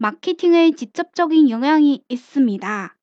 마케팅에 직접적인 영향이 있습니다.